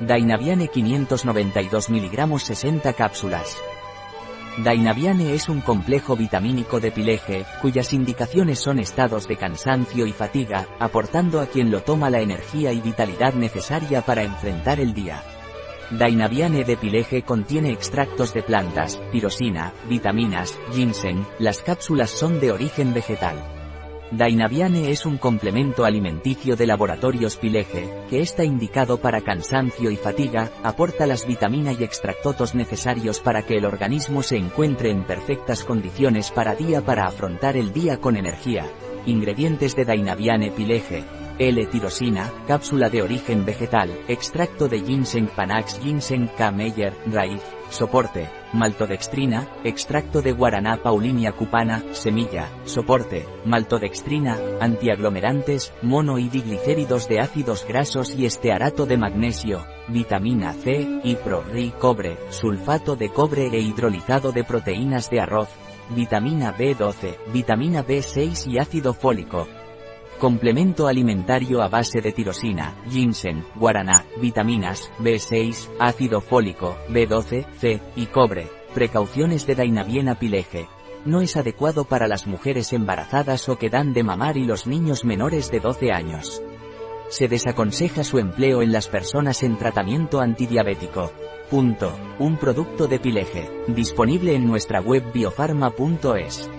Dainaviane 592 mg 60 cápsulas. Dainaviane es un complejo vitamínico de pileje, cuyas indicaciones son estados de cansancio y fatiga, aportando a quien lo toma la energía y vitalidad necesaria para enfrentar el día. Dainaviane de pileje contiene extractos de plantas, pirosina, vitaminas, ginseng, las cápsulas son de origen vegetal. Dainaviane es un complemento alimenticio de laboratorios Pileje, que está indicado para cansancio y fatiga, aporta las vitaminas y extractotos necesarios para que el organismo se encuentre en perfectas condiciones para día para afrontar el día con energía. Ingredientes de Dainaviane Pileje. L-tirosina, cápsula de origen vegetal, extracto de ginseng panax ginseng K. Meyer, raíz, soporte, maltodextrina, extracto de guaraná paulinia cupana, semilla, soporte, maltodextrina, antiaglomerantes, mono y diglicéridos de ácidos grasos y estearato de magnesio, vitamina C, pro, ri, cobre, sulfato de cobre e hidrolizado de proteínas de arroz, vitamina B12, vitamina B6 y ácido fólico, Complemento alimentario a base de tirosina, ginseng, guaraná, vitaminas, B6, ácido fólico, B12, C, y cobre. Precauciones de Dainaviena pileje. No es adecuado para las mujeres embarazadas o que dan de mamar y los niños menores de 12 años. Se desaconseja su empleo en las personas en tratamiento antidiabético. Punto. Un producto de pileje. Disponible en nuestra web biofarma.es.